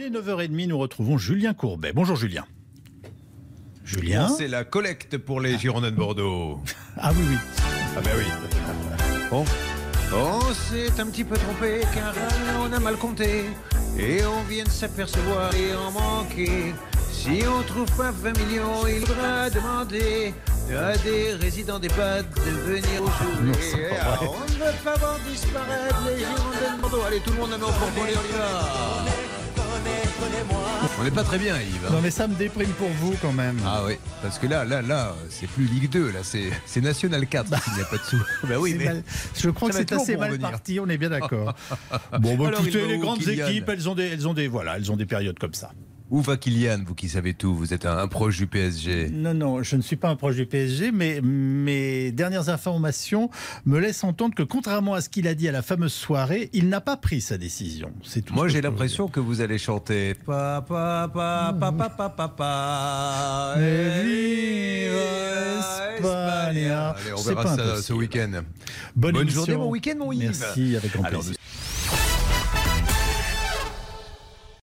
Il est 9h30, nous retrouvons Julien Courbet. Bonjour Julien. Julien C'est la collecte pour les Girondins de Bordeaux. Ah oui, oui. Ah ben oui. Bon. On s'est un petit peu trompé car on a mal compté. Et on vient de s'apercevoir et en manquer. Si on trouve pas 20 millions, il faudra demander à des résidents d'EHPAD de venir jouer. Ah, on ne veut pas voir disparaître les Girondins de Bordeaux. Allez, tout le monde à nos propos, on y va. On n'est pas très bien, Yves. Non mais ça me déprime pour vous quand même. Ah oui, parce que là, là, là, c'est plus Ligue 2, là, c'est c'est National 4 s'il n'y a pas de sous. bah oui, C'est mais mal- Je crois que ça c'est assez mal revenir. parti, on est bien d'accord. bon, bah, Alors, écoutez, les grandes Kylian équipes, elles ont, des, elles, ont des, voilà, elles ont des périodes comme ça. Où va Kylian, vous qui savez tout? Vous êtes un, proche du PSG. Non, non, je ne suis pas un proche du PSG, mais mes dernières informations me laissent entendre que, contrairement à ce qu'il a dit à la fameuse soirée, il n'a pas pris sa décision. C'est tout. Moi, j'ai l'impression que vous allez chanter Papa, papa, papa, papa, papa. Allez, on verra ça ce week-end. Bonne, journée, bon week-end, mon Yves. Merci, avec grand plaisir. Alors,